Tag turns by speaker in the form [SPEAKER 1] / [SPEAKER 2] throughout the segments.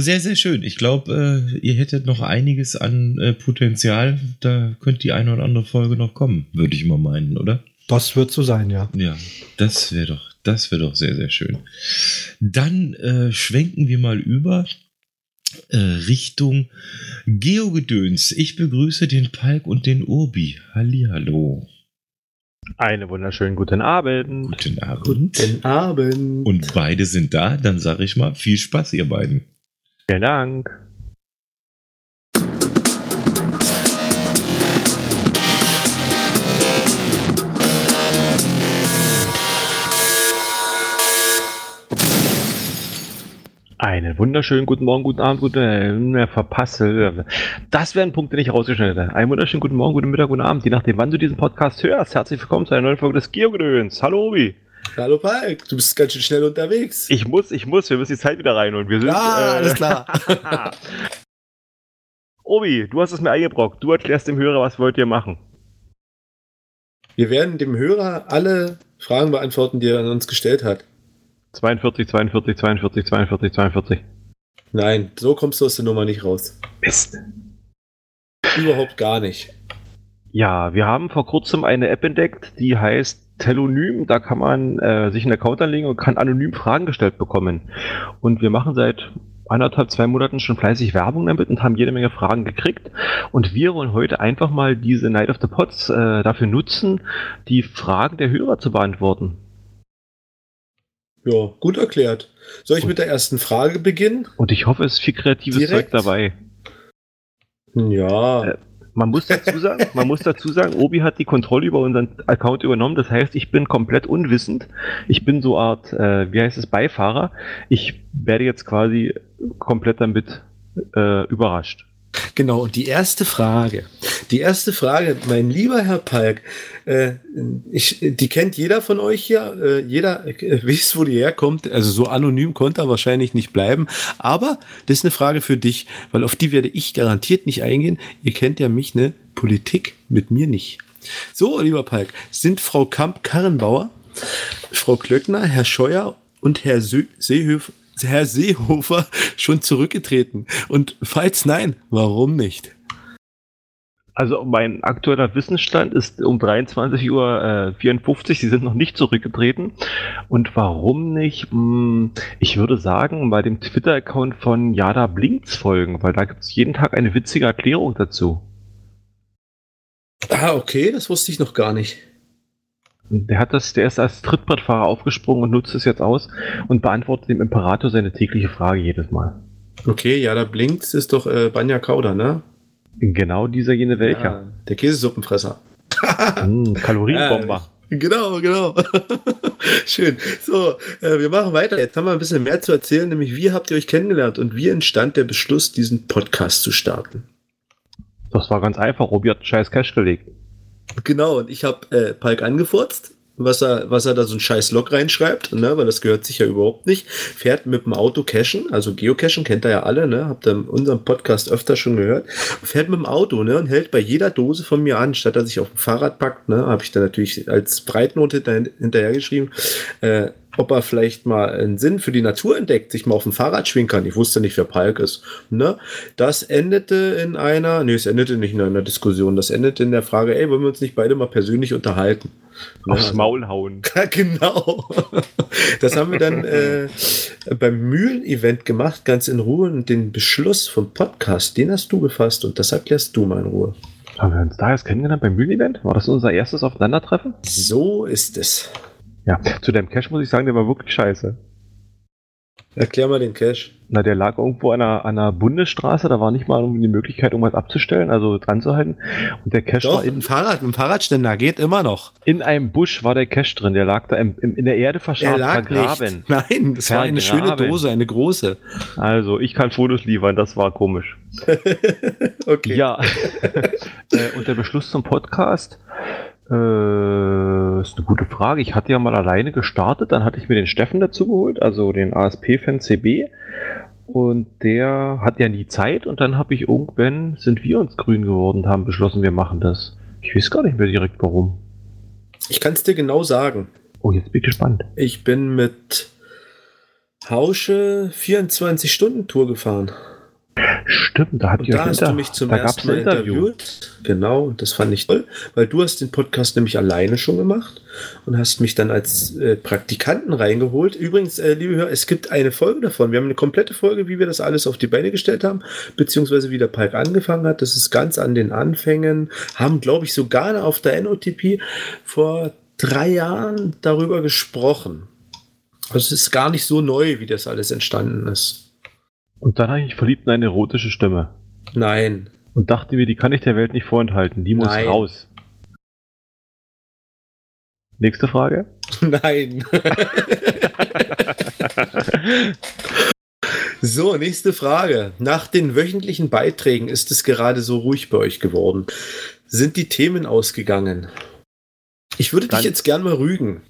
[SPEAKER 1] Aber sehr, sehr schön. Ich glaube, äh, ihr hättet noch einiges an äh, Potenzial. Da könnte die eine oder andere Folge noch kommen, würde ich mal meinen, oder?
[SPEAKER 2] Das wird so sein, ja.
[SPEAKER 1] Ja, das wäre doch, das wäre doch sehr, sehr schön. Dann äh, schwenken wir mal über äh, Richtung Geogedöns. Ich begrüße den Palk und den Urbi. Hallihallo.
[SPEAKER 3] Einen wunderschönen guten Abend.
[SPEAKER 1] Guten Abend.
[SPEAKER 2] Guten Abend.
[SPEAKER 1] Und beide sind da. Dann sage ich mal, viel Spaß, ihr beiden.
[SPEAKER 3] Vielen Dank. Einen wunderschönen guten Morgen, guten Abend, guten äh, verpasse. Das wäre ein Punkt, den ich rausgeschnitten. Einen wunderschönen guten Morgen, guten Mittag, guten Abend, je nachdem, wann du diesen Podcast hörst. Herzlich willkommen zu einer neuen Folge des Geogedöns. Hallo Obi.
[SPEAKER 2] Hallo Palk, du bist ganz schön schnell unterwegs.
[SPEAKER 3] Ich muss, ich muss, wir müssen die Zeit wieder reinholen. Wir sind,
[SPEAKER 2] ja,
[SPEAKER 3] äh,
[SPEAKER 2] alles klar.
[SPEAKER 3] Obi, du hast es mir eingebrockt. Du erklärst dem Hörer, was wollt ihr machen.
[SPEAKER 2] Wir werden dem Hörer alle Fragen beantworten, die er an uns gestellt hat.
[SPEAKER 3] 42, 42, 42, 42, 42.
[SPEAKER 2] Nein, so kommst du aus der Nummer nicht raus.
[SPEAKER 3] Mist.
[SPEAKER 2] Überhaupt gar nicht.
[SPEAKER 3] Ja, wir haben vor kurzem eine App entdeckt, die heißt Telonym. Da kann man äh, sich einen Account anlegen und kann anonym Fragen gestellt bekommen. Und wir machen seit anderthalb, zwei Monaten schon fleißig Werbung damit und haben jede Menge Fragen gekriegt. Und wir wollen heute einfach mal diese Night of the Pots äh, dafür nutzen, die Fragen der Hörer zu beantworten.
[SPEAKER 2] Ja, gut erklärt. Soll ich mit der ersten Frage beginnen?
[SPEAKER 3] Und ich hoffe, es ist viel kreatives
[SPEAKER 2] Direkt?
[SPEAKER 3] Zeug dabei.
[SPEAKER 2] Ja.
[SPEAKER 3] Äh, Man muss dazu sagen, man muss dazu sagen, Obi hat die Kontrolle über unseren Account übernommen. Das heißt, ich bin komplett unwissend. Ich bin so Art, äh, wie heißt es, Beifahrer. Ich werde jetzt quasi komplett damit äh, überrascht.
[SPEAKER 2] Genau, und die erste Frage. Die erste Frage, mein lieber Herr Palk, äh, ich, die kennt jeder von euch hier. Äh, jeder äh, weiß, wo die herkommt. Also so anonym konnte er wahrscheinlich nicht bleiben. Aber das ist eine Frage für dich, weil auf die werde ich garantiert nicht eingehen. Ihr kennt ja mich, ne? Politik mit mir nicht. So, lieber Palk, sind Frau Kamp-Karrenbauer, Frau Klöckner, Herr Scheuer und Herr Sö Seehöf Herr Seehofer schon zurückgetreten? Und falls nein, warum nicht?
[SPEAKER 3] Also mein aktueller Wissensstand ist um 23.54 Uhr. äh, 54. Sie sind noch nicht zurückgetreten. Und warum nicht? Hm, Ich würde sagen, bei dem Twitter-Account von Jada Blinks folgen, weil da gibt es jeden Tag eine witzige Erklärung dazu.
[SPEAKER 2] Ah, okay, das wusste ich noch gar nicht.
[SPEAKER 3] Der hat das, der ist als Trittbrettfahrer aufgesprungen und nutzt es jetzt aus und beantwortet dem Imperator seine tägliche Frage jedes Mal.
[SPEAKER 2] Okay, ja, da blinkt ist doch äh, Banja Kauder, ne?
[SPEAKER 3] Genau dieser jene welcher.
[SPEAKER 2] Ja, der Käsesuppenfresser.
[SPEAKER 3] Hm, Kalorienbomber.
[SPEAKER 2] Genau, genau. Schön. So, äh, wir machen weiter. Jetzt haben wir ein bisschen mehr zu erzählen, nämlich wie habt ihr euch kennengelernt und wie entstand der Beschluss, diesen Podcast zu starten?
[SPEAKER 3] Das war ganz einfach. Robi hat einen scheiß Cash gelegt.
[SPEAKER 2] Genau, und ich habe äh, Palk angefurzt, was er, was er da so ein scheiß Log reinschreibt, ne, weil das gehört sich ja überhaupt nicht. Fährt mit dem Auto cashen, also Geocachen kennt ihr ja alle, ne, habt ihr in unserem Podcast öfter schon gehört. Fährt mit dem Auto, ne, und hält bei jeder Dose von mir an, statt dass sich auf dem Fahrrad packt, ne, habe ich da natürlich als Breitnote hinter, hinterhergeschrieben, äh, ob er vielleicht mal einen Sinn für die Natur entdeckt, sich mal auf dem Fahrrad schwingen kann. Ich wusste nicht, wer Palk ist. Ne? Das endete in einer, nee, es endete nicht in einer Diskussion, das endete in der Frage, ey, wollen wir uns nicht beide mal persönlich unterhalten? Ne,
[SPEAKER 3] Aufs Maul hauen.
[SPEAKER 2] genau. Das haben wir dann äh, beim Mühlen-Event gemacht, ganz in Ruhe. Und den Beschluss vom Podcast, den hast du gefasst und das erklärst du mal in Ruhe.
[SPEAKER 3] Haben wir uns da erst kennengelernt beim Mühlen-Event? War das unser erstes Aufeinandertreffen?
[SPEAKER 2] So ist es.
[SPEAKER 3] Ja. Zu deinem Cash muss ich sagen, der war wirklich scheiße.
[SPEAKER 2] Erklär mal den Cash.
[SPEAKER 3] Na, der lag irgendwo an einer, an einer Bundesstraße, da war nicht mal die Möglichkeit, irgendwas abzustellen, also dran zu halten. Und der Cash
[SPEAKER 2] Doch,
[SPEAKER 3] war in,
[SPEAKER 2] im Fahrrad, im Fahrradständer geht immer noch.
[SPEAKER 3] in einem Busch war der Cash drin, der lag da im, im, in der Erde
[SPEAKER 2] Er
[SPEAKER 3] verscharrt,
[SPEAKER 2] lag
[SPEAKER 3] vergraben.
[SPEAKER 2] nicht. Nein, das war eine schöne
[SPEAKER 3] Vergraben.
[SPEAKER 2] Dose, eine große.
[SPEAKER 3] Also, ich kann Fotos liefern, das war komisch.
[SPEAKER 2] Okay.
[SPEAKER 3] Ja. äh, und der Beschluss zum Podcast äh, ist eine gute Frage. Ich hatte ja mal alleine gestartet, dann hatte ich mir den Steffen dazu geholt, also den ASP-Fan CB. Und der hat ja nie Zeit und dann habe ich irgendwann, sind wir uns grün geworden und haben beschlossen, wir machen das. Ich weiß gar nicht mehr direkt warum.
[SPEAKER 2] Ich kann es dir genau sagen.
[SPEAKER 3] Oh, jetzt bin ich gespannt.
[SPEAKER 2] Ich bin mit Hausche 24-Stunden-Tour gefahren.
[SPEAKER 3] Stimmt, da habt
[SPEAKER 2] Und da hast du mich zum ersten Mal
[SPEAKER 3] Interview.
[SPEAKER 2] interviewt. Genau, das fand ich toll, weil du hast den Podcast nämlich alleine schon gemacht und hast mich dann als äh, Praktikanten reingeholt. Übrigens, äh, liebe Hörer, es gibt eine Folge davon. Wir haben eine komplette Folge, wie wir das alles auf die Beine gestellt haben, beziehungsweise wie der Palk angefangen hat. Das ist ganz an den Anfängen. Haben, glaube ich, sogar auf der NOTP vor drei Jahren darüber gesprochen. Also es ist gar nicht so neu, wie das alles entstanden ist.
[SPEAKER 3] Und dann habe ich mich verliebt in eine erotische Stimme.
[SPEAKER 2] Nein.
[SPEAKER 3] Und dachte mir, die kann ich der Welt nicht vorenthalten. Die muss
[SPEAKER 2] Nein.
[SPEAKER 3] raus. Nächste Frage.
[SPEAKER 2] Nein. so, nächste Frage. Nach den wöchentlichen Beiträgen ist es gerade so ruhig bei euch geworden. Sind die Themen ausgegangen? Ich würde
[SPEAKER 3] Dann-
[SPEAKER 2] dich jetzt gern mal rügen.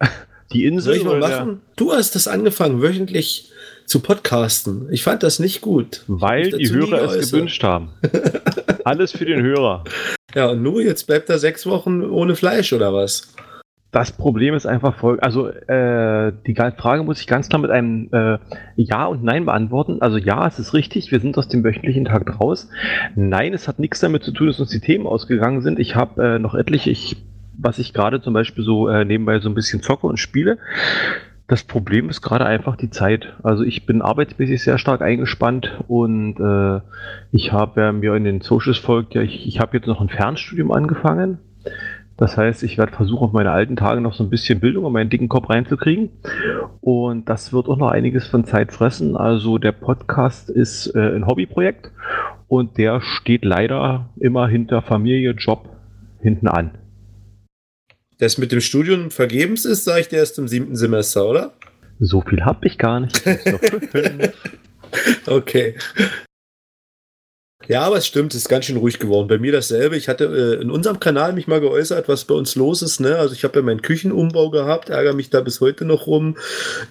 [SPEAKER 3] Die
[SPEAKER 2] Soll
[SPEAKER 3] Insel
[SPEAKER 2] ich mal machen? Du hast das angefangen, wöchentlich zu podcasten. Ich fand das nicht gut.
[SPEAKER 3] Weil die Hörer es gewünscht haben. Alles für den Hörer.
[SPEAKER 2] Ja, und nur jetzt bleibt er sechs Wochen ohne Fleisch oder was?
[SPEAKER 3] Das Problem ist einfach folgendes. Also, äh, die Frage muss ich ganz klar mit einem äh, Ja und Nein beantworten. Also, ja, es ist richtig, wir sind aus dem wöchentlichen Tag raus. Nein, es hat nichts damit zu tun, dass uns die Themen ausgegangen sind. Ich habe äh, noch etliche, ich, was ich gerade zum Beispiel so äh, nebenbei so ein bisschen zocke und spiele. Das Problem ist gerade einfach die Zeit. Also ich bin arbeitsmäßig sehr stark eingespannt und äh, ich habe, wer mir in den Socials folgt, ja, ich, ich habe jetzt noch ein Fernstudium angefangen. Das heißt, ich werde versuchen, auf meine alten Tage noch so ein bisschen Bildung in meinen dicken Kopf reinzukriegen. Und das wird auch noch einiges von Zeit fressen. Also der Podcast ist äh, ein Hobbyprojekt und der steht leider immer hinter Familie, Job hinten an.
[SPEAKER 2] Das mit dem Studium vergebens ist, sage ich dir erst im siebten Semester, oder?
[SPEAKER 3] So viel habe ich gar nicht.
[SPEAKER 2] Okay. Ja, aber es stimmt, es ist ganz schön ruhig geworden. Bei mir dasselbe. Ich hatte äh, in unserem Kanal mich mal geäußert, was bei uns los ist. Ne? Also ich habe ja meinen Küchenumbau gehabt, ärgere mich da bis heute noch rum.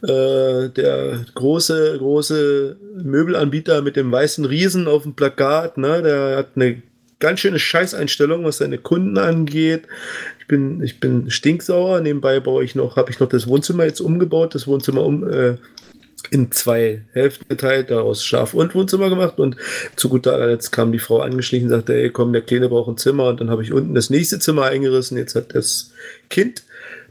[SPEAKER 2] Äh, der große, große Möbelanbieter mit dem weißen Riesen auf dem Plakat, ne? der hat eine ganz schöne Scheißeinstellung, was seine Kunden angeht. Ich bin, ich bin stinksauer. Nebenbei baue ich noch, habe ich noch das Wohnzimmer jetzt umgebaut, das Wohnzimmer um, äh, in zwei Hälften geteilt, daraus Schlaf- und Wohnzimmer gemacht. Und zu guter Letzt kam die Frau angeschlichen und sagte, ey, komm, der Kleine braucht ein Zimmer. Und dann habe ich unten das nächste Zimmer eingerissen. Jetzt hat das Kind,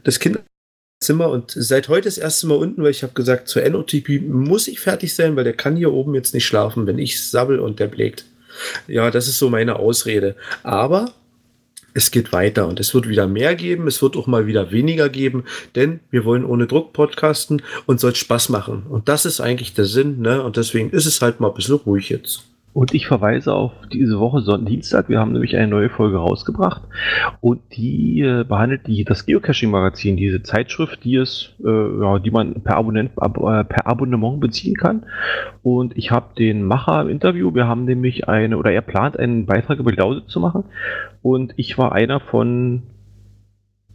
[SPEAKER 2] das Kinderzimmer und seit heute das erste Mal unten, weil ich habe gesagt, zur NOTP muss ich fertig sein, weil der kann hier oben jetzt nicht schlafen, wenn ich sabbel und der blägt. Ja, das ist so meine Ausrede. Aber es geht weiter und es wird wieder mehr geben, es wird auch mal wieder weniger geben, denn wir wollen ohne Druck podcasten und soll Spaß machen. Und das ist eigentlich der Sinn, ne? Und deswegen ist es halt mal ein bisschen ruhig jetzt.
[SPEAKER 3] Und ich verweise auf diese Woche Sonntag, Dienstag. Wir haben nämlich eine neue Folge rausgebracht und die äh, behandelt die, das Geocaching-Magazin, diese Zeitschrift, die es, äh, ja, die man per, Abonnent, ab, äh, per Abonnement beziehen kann. Und ich habe den Macher im Interview. Wir haben nämlich eine, oder er plant einen Beitrag über die Lausitz zu machen. Und ich war einer von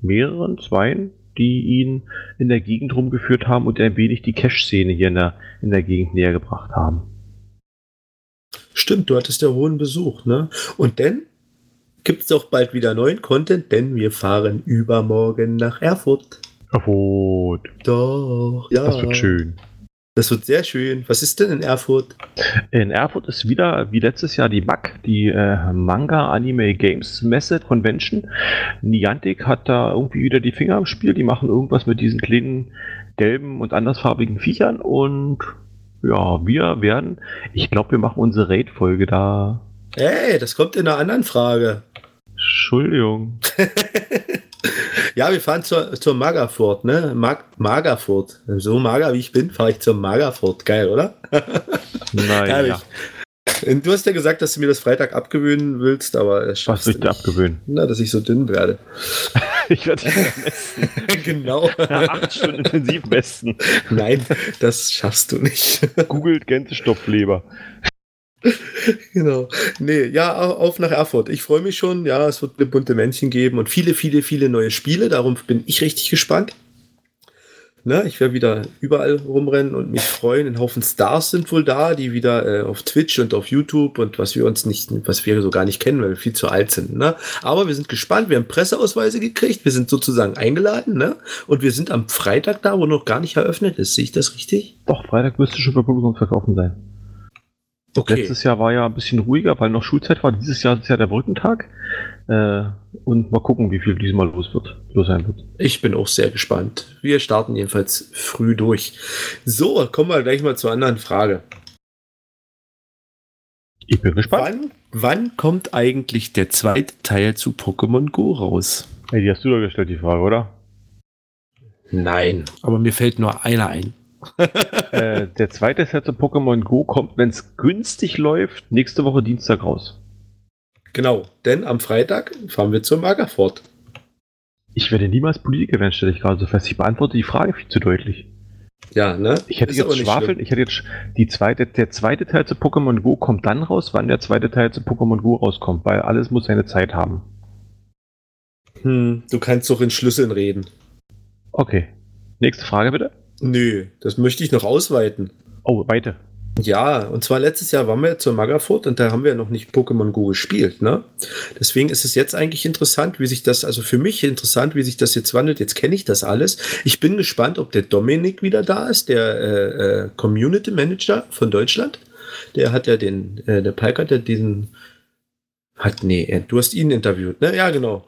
[SPEAKER 3] mehreren, zweien, die ihn in der Gegend rumgeführt haben und ein wenig die Cache-Szene hier in der, in der Gegend näher gebracht haben.
[SPEAKER 2] Stimmt, du hattest ja hohen Besuch, ne? Und dann gibt es auch bald wieder neuen Content, denn wir fahren übermorgen nach Erfurt.
[SPEAKER 3] Erfurt.
[SPEAKER 2] Doch, ja.
[SPEAKER 3] Das wird schön.
[SPEAKER 2] Das wird sehr schön. Was ist denn in Erfurt?
[SPEAKER 3] In Erfurt ist wieder wie letztes Jahr die MAC, die äh, Manga Anime Games Messe Convention. Niantic hat da irgendwie wieder die Finger im Spiel. Die machen irgendwas mit diesen kleinen gelben und andersfarbigen Viechern und ja, wir werden, ich glaube, wir machen unsere Raid-Folge da.
[SPEAKER 2] Ey, das kommt in einer anderen Frage.
[SPEAKER 3] Entschuldigung.
[SPEAKER 2] Ja, wir fahren zur, zur Magerfurt, ne? Mag Magerfurt. So mager wie ich bin, fahre ich zur Magerfurt. Geil, oder? Herrlich. Und Du hast ja gesagt, dass du mir das Freitag abgewöhnen willst, aber das
[SPEAKER 3] was soll
[SPEAKER 2] du
[SPEAKER 3] abgewöhnen?
[SPEAKER 2] Na, dass ich so dünn werde.
[SPEAKER 3] Ich werde dich messen.
[SPEAKER 2] genau.
[SPEAKER 3] Acht Stunden intensiv messen.
[SPEAKER 2] Nein, das schaffst du nicht.
[SPEAKER 3] Googelt Gänsestopfleber.
[SPEAKER 2] genau. Nee, ja, au- auf nach Erfurt. Ich freue mich schon. Ja, es wird eine bunte Männchen geben und viele, viele, viele neue Spiele. Darum bin ich richtig gespannt. Ne? Ich werde wieder überall rumrennen und mich freuen. Ein Haufen Stars sind wohl da, die wieder äh, auf Twitch und auf YouTube und was wir uns nicht, was wir so gar nicht kennen, weil wir viel zu alt sind. Ne? Aber wir sind gespannt. Wir haben Presseausweise gekriegt. Wir sind sozusagen eingeladen. Ne? Und wir sind am Freitag da, wo noch gar nicht eröffnet ist. Sehe ich das richtig?
[SPEAKER 3] Doch, Freitag müsste schon für Publikum verkaufen sein. Okay. Letztes Jahr war ja ein bisschen ruhiger, weil noch Schulzeit war. Dieses Jahr ist ja der Brückentag. Äh, und mal gucken, wie viel diesmal los wird, los sein wird.
[SPEAKER 2] Ich bin auch sehr gespannt. Wir starten jedenfalls früh durch. So, kommen wir gleich mal zur anderen Frage.
[SPEAKER 3] Ich bin gespannt.
[SPEAKER 2] Wann, wann kommt eigentlich der zweite Teil zu Pokémon Go raus?
[SPEAKER 3] Hey, die hast du doch gestellt, die Frage, oder?
[SPEAKER 2] Nein, aber mir fällt nur einer ein.
[SPEAKER 3] Äh, der zweite Set zu Pokémon Go kommt, wenn es günstig läuft, nächste Woche Dienstag raus.
[SPEAKER 2] Genau, denn am Freitag fahren wir zur Magerford.
[SPEAKER 3] Ich werde niemals Politiker werden, stelle ich gerade so fest. Ich beantworte die Frage viel zu deutlich.
[SPEAKER 2] Ja, ne?
[SPEAKER 3] Ich hätte Ist jetzt schwafeln, ich hätte jetzt die zweite, der zweite Teil zu Pokémon Go kommt dann raus, wann der zweite Teil zu Pokémon Go rauskommt, weil alles muss seine Zeit haben.
[SPEAKER 2] Hm, du kannst doch in Schlüsseln reden.
[SPEAKER 3] Okay. Nächste Frage bitte.
[SPEAKER 2] Nö, das möchte ich noch ausweiten.
[SPEAKER 3] Oh, weiter.
[SPEAKER 2] Ja, und zwar letztes Jahr waren wir zur Magafurt und da haben wir noch nicht Pokémon Go gespielt, ne? Deswegen ist es jetzt eigentlich interessant, wie sich das, also für mich interessant, wie sich das jetzt wandelt. Jetzt kenne ich das alles. Ich bin gespannt, ob der Dominik wieder da ist, der äh, äh, Community Manager von Deutschland. Der hat ja den, äh, der Palk hat ja diesen, hat, nee, du hast ihn interviewt, ne? Ja, genau.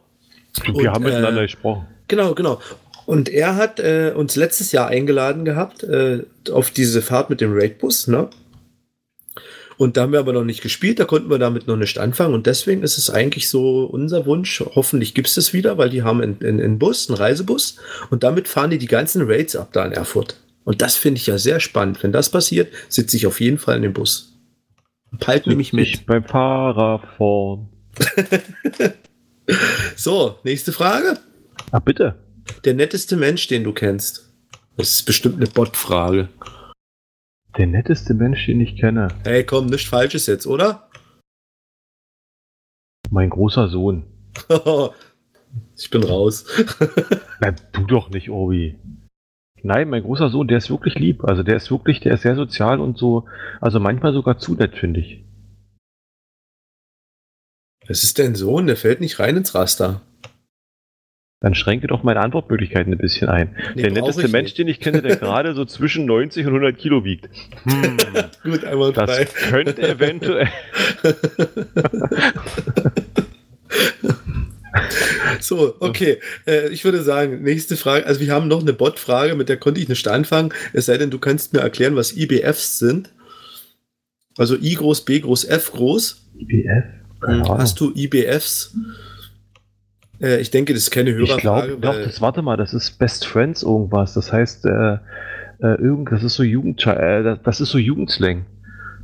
[SPEAKER 3] Wir und, haben miteinander äh, gesprochen.
[SPEAKER 2] Genau, genau. Und er hat äh, uns letztes Jahr eingeladen gehabt äh, auf diese Fahrt mit dem Raidbus, ne? Und da haben wir aber noch nicht gespielt, da konnten wir damit noch nicht anfangen. Und deswegen ist es eigentlich so unser Wunsch. Hoffentlich gibt es das wieder, weil die haben einen, einen Bus, einen Reisebus. Und damit fahren die die ganzen Raids ab da in Erfurt. Und das finde ich ja sehr spannend. Wenn das passiert, sitze ich auf jeden Fall in dem Bus.
[SPEAKER 3] Halt nämlich mit. Ich beim Fahrer vorn.
[SPEAKER 2] so, nächste Frage.
[SPEAKER 3] Ah, bitte
[SPEAKER 2] der netteste Mensch, den du kennst? Das ist bestimmt eine Bot-Frage.
[SPEAKER 3] Der netteste Mensch, den ich kenne.
[SPEAKER 2] Hey, komm, nichts Falsches jetzt, oder?
[SPEAKER 3] Mein großer Sohn.
[SPEAKER 2] ich bin raus.
[SPEAKER 3] Na, du doch nicht, Obi. Nein, mein großer Sohn, der ist wirklich lieb. Also der ist wirklich, der ist sehr sozial und so, also manchmal sogar zu nett, finde ich.
[SPEAKER 2] Was ist dein Sohn? Der fällt nicht rein ins Raster.
[SPEAKER 3] Dann schränke doch meine Antwortmöglichkeiten ein bisschen ein. Nee, der netteste Mensch, nicht. den ich kenne, der gerade so zwischen 90 und 100 Kilo wiegt.
[SPEAKER 2] Hm, Gut, einmal
[SPEAKER 3] Das frei. könnte eventuell.
[SPEAKER 2] so, okay. Äh, ich würde sagen, nächste Frage. Also, wir haben noch eine Bot-Frage, mit der konnte ich nicht anfangen. Es sei denn, du kannst mir erklären, was IBFs sind. Also I groß, B groß, F groß.
[SPEAKER 3] IBF?
[SPEAKER 2] Hm, hast du IBFs? Äh, ich denke, das ist keine Hörerfrage.
[SPEAKER 3] Ich glaube, doch, das, warte mal, das ist Best Friends irgendwas. Das heißt, äh, äh, irgend, das ist so Jugend, äh, das, ist so Jugendslang.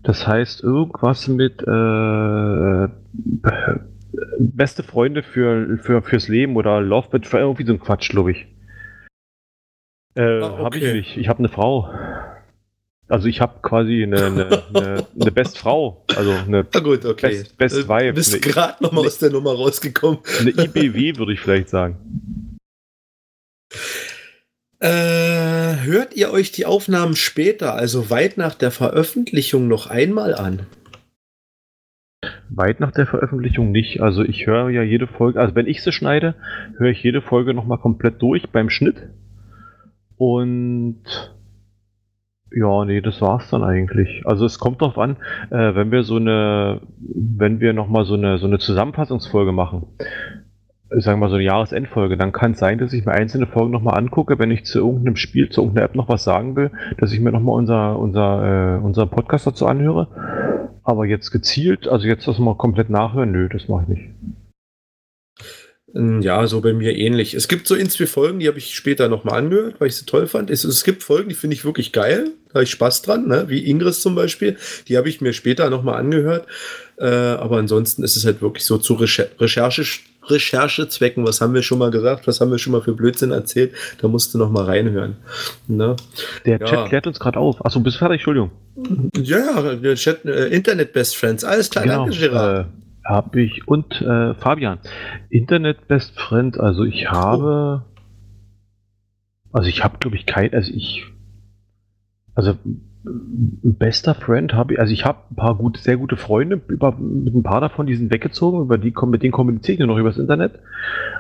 [SPEAKER 3] Das heißt irgendwas mit äh, beste Freunde für, für fürs Leben oder Love Bed irgendwie so ein Quatsch, glaube ich. Äh, ah, okay. Habe ich nicht. Ich habe eine Frau. Also ich habe quasi eine, eine, eine, eine Best Frau, also eine
[SPEAKER 2] Na gut, okay.
[SPEAKER 3] Best, Best. Du
[SPEAKER 2] bist gerade nochmal aus der Nummer rausgekommen.
[SPEAKER 3] Eine IBW würde ich vielleicht sagen.
[SPEAKER 2] Äh, hört ihr euch die Aufnahmen später, also weit nach der Veröffentlichung, noch einmal an?
[SPEAKER 3] Weit nach der Veröffentlichung nicht. Also ich höre ja jede Folge, also wenn ich sie schneide, höre ich jede Folge nochmal komplett durch beim Schnitt. Und ja, nee, das war's dann eigentlich. Also es kommt drauf an, äh, wenn wir so eine, wenn wir nochmal so eine, so eine Zusammenfassungsfolge machen, sagen wir mal so eine Jahresendfolge, dann kann es sein, dass ich mir einzelne Folgen nochmal angucke, wenn ich zu irgendeinem Spiel, zu irgendeiner App noch was sagen will, dass ich mir nochmal unser, unser, äh, unser Podcast dazu anhöre. Aber jetzt gezielt, also jetzt das mal komplett nachhören, nö, das mache ich nicht.
[SPEAKER 2] Ähm, ja, so bei mir ähnlich. Es gibt so in zwei Folgen, die habe ich später nochmal angehört, weil ich sie toll fand. Es, es gibt Folgen, die finde ich wirklich geil. Da habe ich Spaß dran, ne? wie Ingris zum Beispiel. Die habe ich mir später nochmal angehört. Äh, aber ansonsten ist es halt wirklich so zu Recher Recherche, Recherchezwecken. Was haben wir schon mal gesagt? Was haben wir schon mal für Blödsinn erzählt? Da musst du nochmal reinhören. Ne?
[SPEAKER 3] Der ja. Chat klärt uns gerade auf. Achso, bist fertig? Entschuldigung.
[SPEAKER 2] Ja, der Chat, äh, Internet Best Friends. Alles klar,
[SPEAKER 3] genau. danke, Gerard. Äh, habe ich und äh, Fabian, Internet Best Friend, also ich habe. Also ich habe, glaube ich, kein, also ich, also ein bester Friend habe ich, also ich habe ein paar gute, sehr gute Freunde, über, mit ein paar davon, die sind weggezogen, über die, mit denen kommuniziere ich nur noch übers Internet.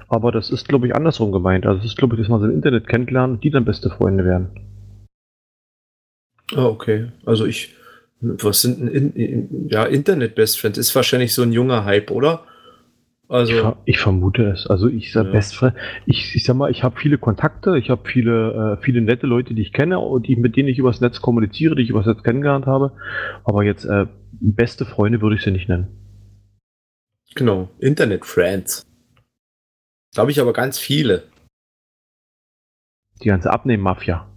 [SPEAKER 3] Aber das ist, glaube ich, andersrum gemeint. Also es ist, glaube ich, dass man so im Internet kennenlernt, die dann beste Freunde werden.
[SPEAKER 2] Ah, okay. Also ich, was sind denn, in, in, ja, Internet-Best Friends ist wahrscheinlich so ein junger Hype, oder?
[SPEAKER 3] Also, ich, ich, vermute es. Also ich sag ja. Best Friend, ich, ich sag mal, ich habe viele Kontakte, ich habe viele, äh, viele nette Leute, die ich kenne und die, mit denen ich übers Netz kommuniziere, die ich übers Netz kennengelernt habe. Aber jetzt äh, beste Freunde würde ich sie nicht nennen.
[SPEAKER 2] Genau, Internet Friends. Da habe ich aber ganz viele.
[SPEAKER 3] Die ganze Abnehmen-Mafia.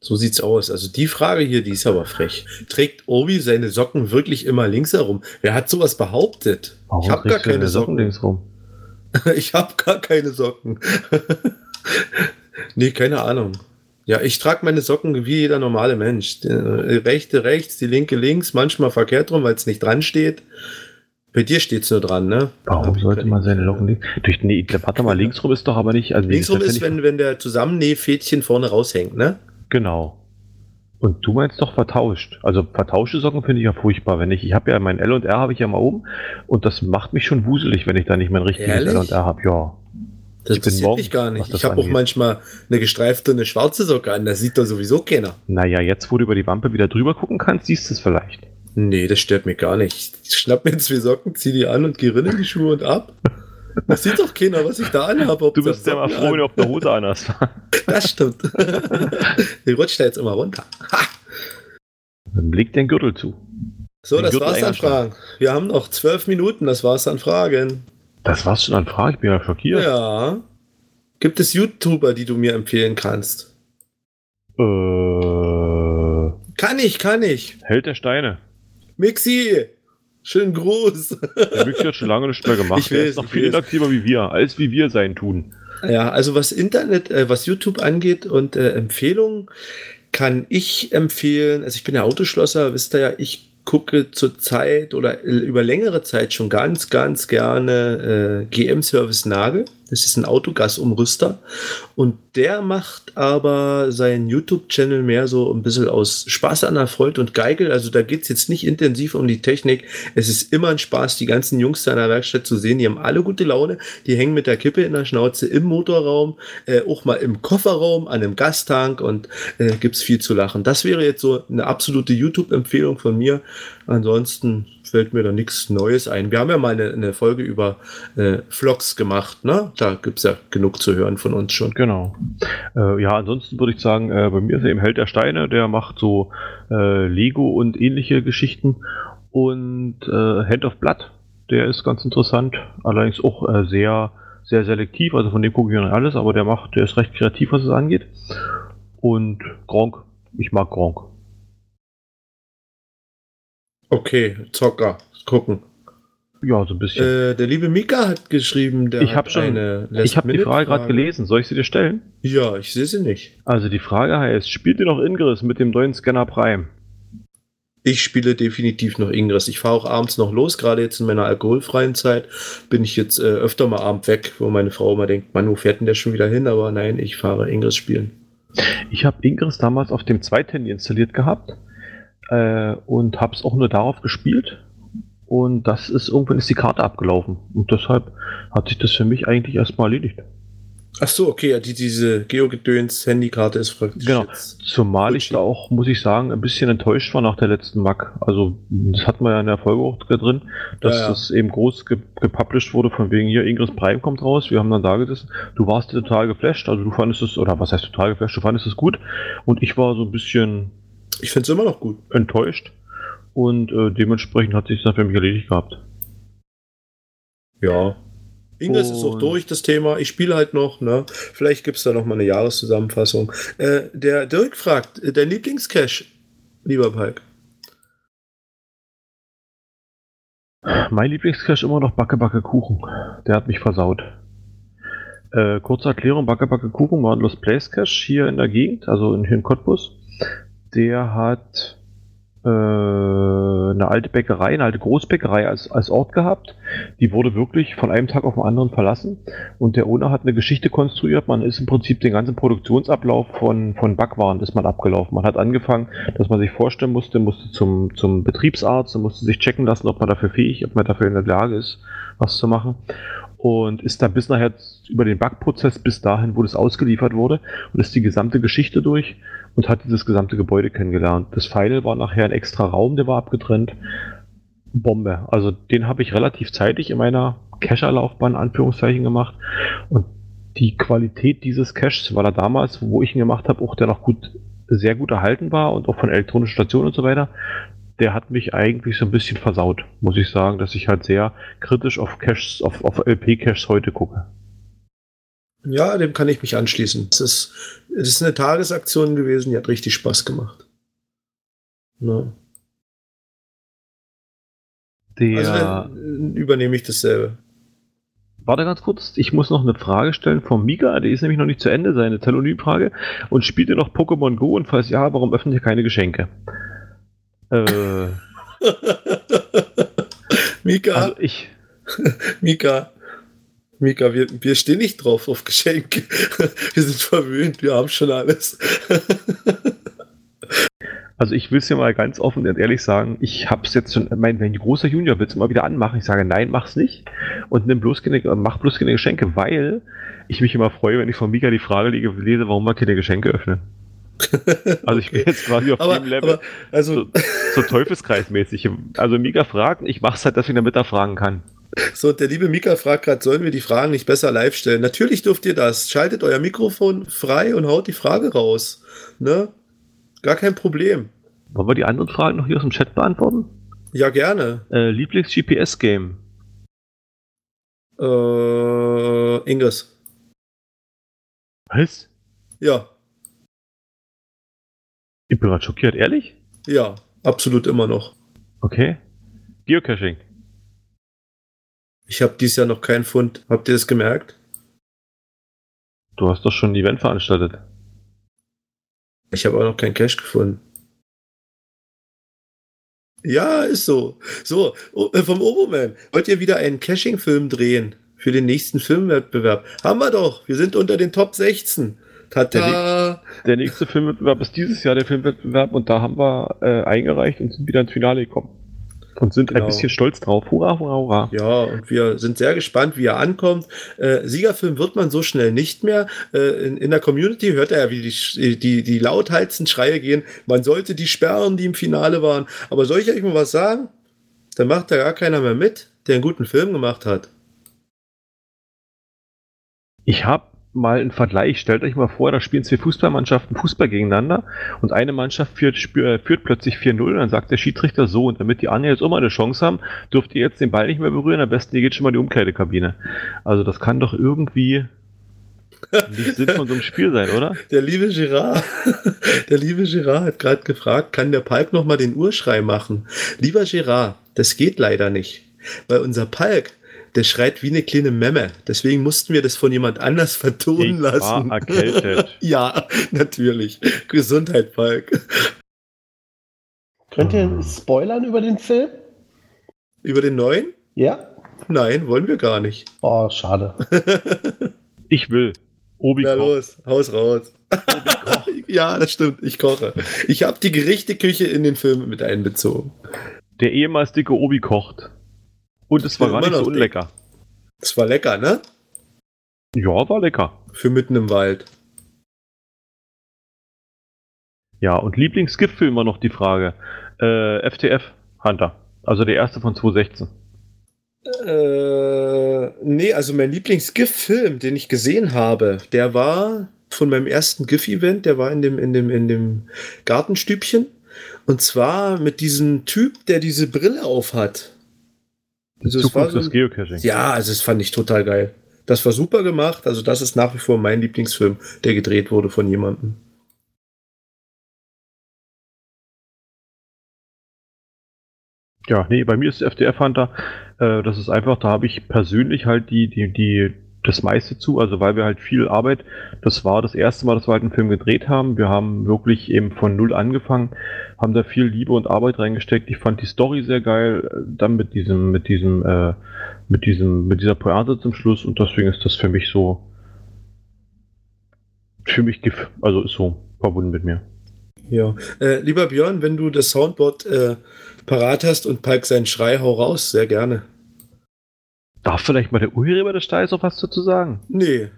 [SPEAKER 2] So sieht's aus. Also die Frage hier, die ist aber frech. Trägt Obi seine Socken wirklich immer links herum? Wer hat sowas behauptet?
[SPEAKER 3] Warum ich habe gar keine Socken. Socken links rum?
[SPEAKER 2] ich habe gar keine Socken. nee, keine Ahnung. Ja, ich trage meine Socken wie jeder normale Mensch. Die rechte rechts, die linke links, manchmal verkehrt rum, weil es nicht dran steht. Bei dir steht es nur dran, ne?
[SPEAKER 3] Warum sollte man seine Locken links? Durch, nee, warte mal, links rum ist doch aber nicht.
[SPEAKER 2] Also links rum ist, wenn, wenn der Zusammennähfädchen vorne raushängt, ne?
[SPEAKER 3] Genau. Und du meinst doch vertauscht. Also vertauschte Socken finde ich ja furchtbar. Wenn ich, ich habe ja mein L und R habe ich ja mal oben und das macht mich schon wuselig, wenn ich da nicht mein richtiges Ehrlich? L und R habe. Ja.
[SPEAKER 2] Das interessiert mich gar nicht. Ich habe auch manchmal eine gestreifte und eine schwarze Socke an. Das sieht doch sowieso keiner.
[SPEAKER 3] Naja, jetzt, wo du über die Wampe wieder drüber gucken kannst, siehst du es vielleicht.
[SPEAKER 2] Nee, das stört mich gar nicht. Ich schnapp mir zwei Socken, zieh die an und geh rein in die Schuhe und ab. Das sieht doch keiner, was ich da anhabe.
[SPEAKER 3] Du bist ja mal froh, wenn du auf der Hose anhast.
[SPEAKER 2] Das stimmt. Die rutscht da jetzt immer runter. Ha!
[SPEAKER 3] Dann leg den Gürtel zu.
[SPEAKER 2] So, den das Gürtel war's an Fragen. Wir haben noch zwölf Minuten, das war's an Fragen.
[SPEAKER 3] Das war's schon an Fragen? Ich bin ja schockiert.
[SPEAKER 2] Ja. Gibt es YouTuber, die du mir empfehlen kannst?
[SPEAKER 3] Äh.
[SPEAKER 2] Kann ich, kann ich.
[SPEAKER 3] Held der Steine.
[SPEAKER 2] Mixi! Schönen Gruß.
[SPEAKER 3] Der Mixi hat schon lange nicht mehr gemacht. Ich er ist noch viel inaktiver wie wir, als wie wir sein tun.
[SPEAKER 2] Ja, also was Internet, äh, was YouTube angeht und äh, Empfehlungen, kann ich empfehlen, also ich bin ja Autoschlosser, wisst ihr ja, ich gucke zurzeit oder über längere Zeit schon ganz, ganz gerne äh, GM-Service Nagel. Das ist ein Autogasumrüster. Und der macht aber seinen YouTube-Channel mehr so ein bisschen aus Spaß an der Freude und Geigel. Also da geht es jetzt nicht intensiv um die Technik. Es ist immer ein Spaß, die ganzen Jungs da in der Werkstatt zu sehen. Die haben alle gute Laune. Die hängen mit der Kippe in der Schnauze im Motorraum, äh, auch mal im Kofferraum, an einem Gastank und äh, gibt es viel zu lachen. Das wäre jetzt so eine absolute YouTube-Empfehlung von mir. Ansonsten fällt mir da nichts Neues ein. Wir haben ja mal eine, eine Folge über äh, Vlogs gemacht, ne? Da gibt es ja genug zu hören von uns schon.
[SPEAKER 3] Genau. Äh, ja, ansonsten würde ich sagen, äh, bei mir ist eben Held der Steine, der macht so äh, Lego und ähnliche Geschichten. Und äh, Hand of Blood, der ist ganz interessant, allerdings auch äh, sehr, sehr selektiv, also von dem gucke ich noch nicht alles, aber der macht, der ist recht kreativ, was es angeht. Und Gronk, ich mag Gronk.
[SPEAKER 2] Okay, Zocker, gucken.
[SPEAKER 3] Ja, so ein bisschen.
[SPEAKER 2] Äh, der liebe Mika hat geschrieben, der
[SPEAKER 3] ich habe schon eine Ich habe die Frage gerade gelesen. Soll ich sie dir stellen?
[SPEAKER 2] Ja, ich sehe sie nicht.
[SPEAKER 3] Also die Frage heißt, spielt ihr noch Ingress mit dem neuen Scanner Prime?
[SPEAKER 2] Ich spiele definitiv noch Ingress. Ich fahre auch abends noch los, gerade jetzt in meiner alkoholfreien Zeit bin ich jetzt äh, öfter mal abends weg, wo meine Frau immer denkt, Mann, wo fährt denn der schon wieder hin? Aber nein, ich fahre Ingress spielen.
[SPEAKER 3] Ich habe Ingress damals auf dem zweiten installiert gehabt äh, und habe es auch nur darauf gespielt. Und das ist irgendwann ist die Karte abgelaufen. Und deshalb hat sich das für mich eigentlich erstmal erledigt.
[SPEAKER 2] Ach so, okay, ja, die, diese Geo-Gedöns Handykarte ist
[SPEAKER 3] praktisch. Genau. Zumal ich da auch, muss ich sagen, ein bisschen enttäuscht war nach der letzten Mac. Also, das hatten wir ja in der Folge auch drin, dass ja, ja. das eben groß ge gepublished wurde, von wegen hier, Ingress Prime kommt raus. Wir haben dann da gesessen. Du warst total geflasht, also du fandest es, oder was heißt total geflasht, du fandest es gut. Und ich war so ein bisschen
[SPEAKER 2] ich finde es immer noch gut.
[SPEAKER 3] Enttäuscht. Und äh, dementsprechend hat sich dann für mich erledigt gehabt.
[SPEAKER 2] Ja. Ingress ist auch durch das Thema. Ich spiele halt noch. Ne? Vielleicht gibt es da noch mal eine Jahreszusammenfassung. Äh, der Dirk fragt, äh, dein Lieblingscache, lieber Palk?
[SPEAKER 3] Mein Lieblingscache immer noch Backe Backe Kuchen. Der hat mich versaut. Äh, kurze Erklärung: Backe Backe Kuchen war ein Lost Place Cache hier in der Gegend, also in, in Cottbus der hat äh, eine alte Bäckerei, eine alte Großbäckerei als, als Ort gehabt. Die wurde wirklich von einem Tag auf den anderen verlassen. Und der Owner hat eine Geschichte konstruiert. Man ist im Prinzip den ganzen Produktionsablauf von, von Backwaren ist man abgelaufen. Man hat angefangen, dass man sich vorstellen musste, musste zum, zum Betriebsarzt und musste sich checken lassen, ob man dafür fähig, ob man dafür in der Lage ist, was zu machen und ist dann bis nachher über den Backprozess bis dahin, wo das ausgeliefert wurde und ist die gesamte Geschichte durch und hat dieses gesamte Gebäude kennengelernt. Das Final war nachher ein extra Raum, der war abgetrennt. Bombe. Also den habe ich relativ zeitig in meiner Cacher-Laufbahn Anführungszeichen gemacht und die Qualität dieses Caches, weil er damals, wo ich ihn gemacht habe, auch der noch gut, sehr gut erhalten war und auch von elektronischen Stationen und so weiter, der hat mich eigentlich so ein bisschen versaut, muss ich sagen, dass ich halt sehr kritisch auf Caches, auf, auf LP-Caches heute gucke.
[SPEAKER 2] Ja, dem kann ich mich anschließen. Es ist, es ist eine Tagesaktion gewesen, die hat richtig Spaß gemacht. Ja. Der, also dann übernehme ich dasselbe.
[SPEAKER 3] Warte ganz kurz, ich muss noch eine Frage stellen vom Mika, die ist nämlich noch nicht zu Ende, seine Telonym-Frage. Und spielt ihr noch Pokémon Go? Und falls ja, warum öffnet ihr keine Geschenke?
[SPEAKER 2] Äh. Mika. Also
[SPEAKER 3] ich.
[SPEAKER 2] Mika. Mika, wir, wir stehen nicht drauf auf Geschenke. Wir sind verwöhnt, wir haben schon alles.
[SPEAKER 3] Also ich will es dir mal ganz offen und ehrlich sagen, ich habe es jetzt schon, mein, wenn ein großer Junior will es immer wieder anmachen, ich sage nein, mach's nicht und nimm bloß keine, mach bloß keine Geschenke, weil ich mich immer freue, wenn ich von Mika die Frage lese, warum wir keine Geschenke öffnen. Also ich bin jetzt quasi auf aber, dem Level aber, also so, so Teufelskreismäßig. Also Mika fragt, ich mache es halt, dass ich damit er fragen kann.
[SPEAKER 2] So, der liebe Mika fragt gerade, sollen wir die Fragen nicht besser live stellen? Natürlich dürft ihr das. Schaltet euer Mikrofon frei und haut die Frage raus. Ne? Gar kein Problem.
[SPEAKER 3] Wollen wir die anderen Fragen noch hier aus dem Chat beantworten?
[SPEAKER 2] Ja, gerne.
[SPEAKER 3] Äh, Lieblings-GPS-Game?
[SPEAKER 2] Äh, Ingress.
[SPEAKER 3] Was?
[SPEAKER 2] Ja.
[SPEAKER 3] Ich bin gerade schockiert, ehrlich?
[SPEAKER 2] Ja, absolut immer noch.
[SPEAKER 3] Okay. Geocaching.
[SPEAKER 2] Ich habe dieses Jahr noch keinen Fund. Habt ihr das gemerkt?
[SPEAKER 3] Du hast doch schon ein Event veranstaltet.
[SPEAKER 2] Ich habe auch noch keinen Cache gefunden. Ja, ist so. So, äh, vom Oboman. Wollt ihr wieder einen Caching-Film drehen? Für den nächsten Filmwettbewerb? Haben wir doch. Wir sind unter den Top 16.
[SPEAKER 3] Der, der, nächste Filmwettbewerb ist dieses Jahr der Filmwettbewerb und da haben wir äh, eingereicht und sind wieder ins Finale gekommen. Und sind genau. ein bisschen stolz drauf. Hurra, hurra, hurra.
[SPEAKER 2] Ja, und wir sind sehr gespannt, wie er ankommt. Äh, Siegerfilm wird man so schnell nicht mehr. Äh, in, in, der Community hört er ja, wie die, die, die lautheilsten Schreie gehen. Man sollte die sperren, die im Finale waren. Aber soll ich euch mal was sagen? Dann macht da gar keiner mehr mit, der einen guten Film gemacht hat.
[SPEAKER 3] Ich habe mal einen Vergleich. Stellt euch mal vor, da spielen zwei Fußballmannschaften Fußball gegeneinander und eine Mannschaft führt, äh, führt plötzlich 4-0 und dann sagt der Schiedsrichter so, und damit die anderen jetzt auch mal eine Chance haben, dürft ihr jetzt den Ball nicht mehr berühren, am besten ihr geht schon mal in die Umkleidekabine. Also das kann doch irgendwie nicht Sinn von so einem Spiel sein, oder?
[SPEAKER 2] Der liebe Girard, der liebe Girard hat gerade gefragt, kann der Palk nochmal den Urschrei machen? Lieber Girard, das geht leider nicht, weil unser Palk der schreit wie eine kleine Memme. Deswegen mussten wir das von jemand anders vertonen ich lassen.
[SPEAKER 3] War erkältet.
[SPEAKER 2] ja, natürlich. Gesundheit, Falk.
[SPEAKER 4] Könnt ihr spoilern über den Film?
[SPEAKER 2] Über den neuen?
[SPEAKER 4] Ja.
[SPEAKER 2] Nein, wollen wir gar nicht.
[SPEAKER 4] Oh, schade.
[SPEAKER 3] ich will.
[SPEAKER 2] Obi Na los, Haus raus. ja, das stimmt. Ich koche. Ich habe die Gerichteküche in den Film mit einbezogen.
[SPEAKER 3] Der ehemals dicke Obi kocht. Und es war gar nicht so unlecker.
[SPEAKER 2] Es war lecker, ne?
[SPEAKER 3] Ja, war lecker.
[SPEAKER 2] Für mitten im Wald.
[SPEAKER 3] Ja, und Lieblingsgiftfilm war noch die Frage. Äh, FTF Hunter. Also der erste von 2016.
[SPEAKER 2] Äh, nee, also mein Lieblingsgift-Film, den ich gesehen habe, der war von meinem ersten GIF-Event, der war in dem, in dem, in dem Gartenstübchen. Und zwar mit diesem Typ, der diese Brille auf hat.
[SPEAKER 3] Also Zukunft so des Geocaching.
[SPEAKER 2] Ja, also das fand ich total geil. Das war super gemacht. Also das ist nach wie vor mein Lieblingsfilm, der gedreht wurde von jemandem.
[SPEAKER 3] Ja, nee, bei mir ist FDF Hunter, äh, das ist einfach, da habe ich persönlich halt die, die, die das meiste zu, also weil wir halt viel Arbeit, das war das erste Mal, dass wir halt einen Film gedreht haben. Wir haben wirklich eben von null angefangen, haben da viel Liebe und Arbeit reingesteckt. Ich fand die Story sehr geil, dann mit diesem, mit diesem, äh, mit diesem, mit dieser Pointe zum Schluss und deswegen ist das für mich so, für mich, also ist so verbunden mit mir.
[SPEAKER 2] Ja. Äh, lieber Björn, wenn du das Soundboard äh, parat hast und Palk seinen Schrei, hau raus, sehr gerne.
[SPEAKER 3] Darf vielleicht mal der Urheber des Steils auch was dazu sagen?
[SPEAKER 2] Nee,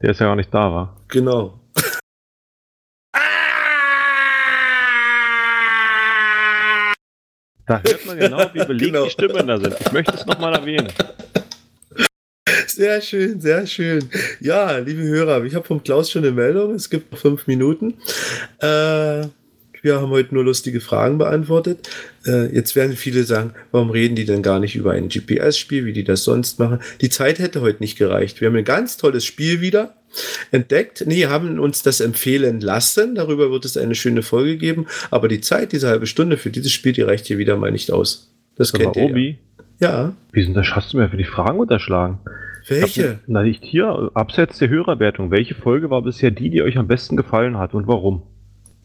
[SPEAKER 3] Der ist ja gar nicht da, war.
[SPEAKER 2] genau.
[SPEAKER 3] Da hört man genau, wie belegt
[SPEAKER 2] Genau.
[SPEAKER 3] die Stimmen da sind. Ich möchte es nochmal erwähnen.
[SPEAKER 2] Sehr schön, sehr schön. Ja, liebe Hörer, ich habe vom Klaus schon eine Meldung. Es gibt noch fünf Minuten. Äh, wir haben heute nur lustige Fragen beantwortet. Äh, jetzt werden viele sagen, warum reden die denn gar nicht über ein GPS-Spiel, wie die das sonst machen? Die Zeit hätte heute nicht gereicht. Wir haben ein ganz tolles Spiel wieder entdeckt. Nee, haben uns das empfehlen lassen. Darüber wird es eine schöne Folge geben. Aber die Zeit, diese halbe Stunde für dieses Spiel, die reicht hier wieder mal nicht aus. Das
[SPEAKER 3] Sag mal,
[SPEAKER 2] kennt ihr.
[SPEAKER 3] Obi,
[SPEAKER 2] Ja. ja.
[SPEAKER 3] wie sind das? Hast du mir für die Fragen unterschlagen?
[SPEAKER 2] Welche?
[SPEAKER 3] Na, nicht hier, abseits der Hörerwertung. Welche Folge war bisher die, die euch am besten gefallen hat und warum?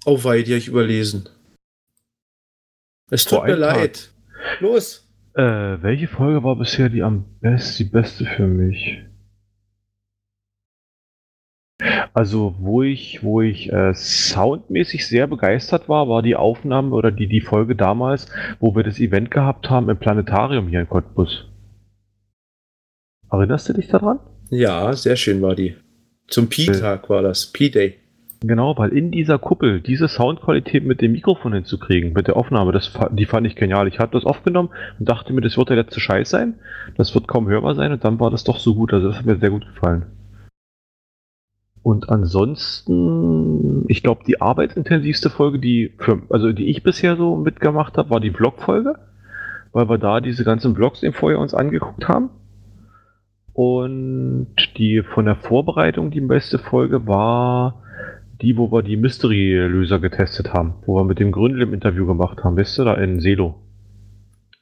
[SPEAKER 2] Oh wei, die habe ich überlesen. Es
[SPEAKER 3] Vor
[SPEAKER 2] tut mir
[SPEAKER 3] einem Tag.
[SPEAKER 2] leid. Los.
[SPEAKER 3] Äh, welche Folge war bisher die am besten, die beste für mich? Also, wo ich, wo ich äh, soundmäßig sehr begeistert war, war die Aufnahme oder die, die Folge damals, wo wir das Event gehabt haben im Planetarium hier in Cottbus. Erinnerst du dich daran?
[SPEAKER 2] Ja, sehr schön war die. Zum Pi-Tag war das. Pi-Day.
[SPEAKER 3] Genau, weil in dieser Kuppel diese Soundqualität mit dem Mikrofon hinzukriegen, mit der Aufnahme, das, die fand ich genial. Ich hatte das aufgenommen und dachte mir, das wird der letzte Scheiß sein. Das wird kaum hörbar sein und dann war das doch so gut. Also das hat mir sehr gut gefallen. Und ansonsten, ich glaube, die arbeitsintensivste Folge, die für, also die ich bisher so mitgemacht habe, war die Vlog-Folge, weil wir da diese ganzen Vlogs eben vorher uns angeguckt haben. Und die von der Vorbereitung die beste Folge war die, wo wir die Mystery-Löser getestet haben, wo wir mit dem Gründel im Interview gemacht haben, wisst ihr, da in Selo.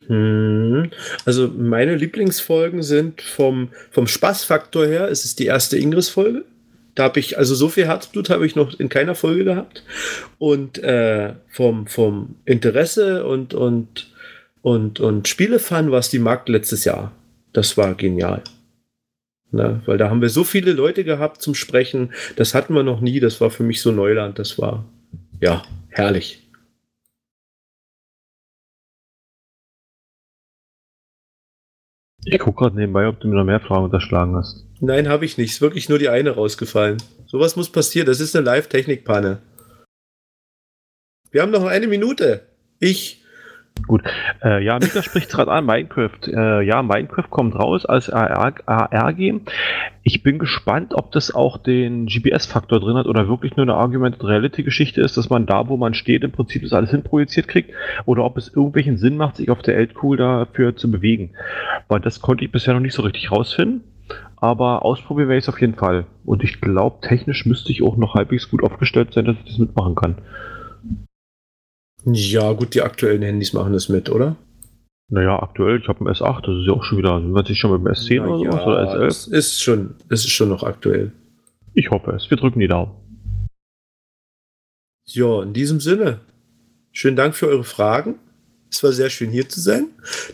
[SPEAKER 2] Hm. Also meine Lieblingsfolgen sind vom, vom Spaßfaktor her, es ist die erste Ingris-Folge. Da habe ich, also so viel Herzblut habe ich noch in keiner Folge gehabt. Und äh, vom, vom Interesse und, und, und, und Spielefan war es die Markt letztes Jahr. Das war genial. Na, weil da haben wir so viele Leute gehabt zum Sprechen. Das hatten wir noch nie. Das war für mich so Neuland. Das war, ja, herrlich.
[SPEAKER 3] Ich gucke gerade nebenbei, ob du mir noch mehr Fragen unterschlagen hast.
[SPEAKER 2] Nein, habe ich nicht. Ist wirklich nur die eine rausgefallen. Sowas muss passieren. Das ist eine Live-Technik-Panne. Wir haben noch eine Minute. Ich.
[SPEAKER 3] Äh, ja, Mika spricht gerade an, Minecraft. Äh, ja, Minecraft kommt raus als AR-Game. Ich bin gespannt, ob das auch den GPS-Faktor drin hat oder wirklich nur eine Argumented Reality-Geschichte ist, dass man da, wo man steht, im Prinzip das alles hinprojiziert kriegt oder ob es irgendwelchen Sinn macht, sich auf der Eltkugel dafür zu bewegen. Weil das konnte ich bisher noch nicht so richtig rausfinden. Aber ausprobieren werde ich es auf jeden Fall. Und ich glaube, technisch müsste ich auch noch halbwegs gut aufgestellt sein, dass ich das mitmachen kann.
[SPEAKER 2] Ja, gut, die aktuellen Handys machen das mit, oder?
[SPEAKER 3] Naja, aktuell, ich habe einen S8, das ist ja auch schon wieder, sind wir sich schon mit dem S10 oder
[SPEAKER 2] Na
[SPEAKER 3] sowas
[SPEAKER 2] ja,
[SPEAKER 3] oder S11?
[SPEAKER 2] das ist schon, das ist schon noch aktuell.
[SPEAKER 3] Ich hoffe es. Wir drücken die Daumen.
[SPEAKER 2] Ja, in diesem Sinne. Schönen Dank für eure Fragen. Es war sehr schön hier zu sein.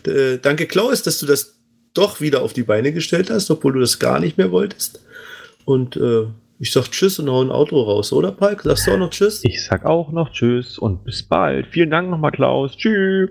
[SPEAKER 2] Äh, danke, Klaus, dass du das doch wieder auf die Beine gestellt hast, obwohl du das gar nicht mehr wolltest. Und äh, ich sag Tschüss und hau ein Auto raus, oder Palk? Sagst du auch noch Tschüss?
[SPEAKER 3] Ich sag auch noch Tschüss und bis bald. Vielen Dank nochmal, Klaus. Tschüss.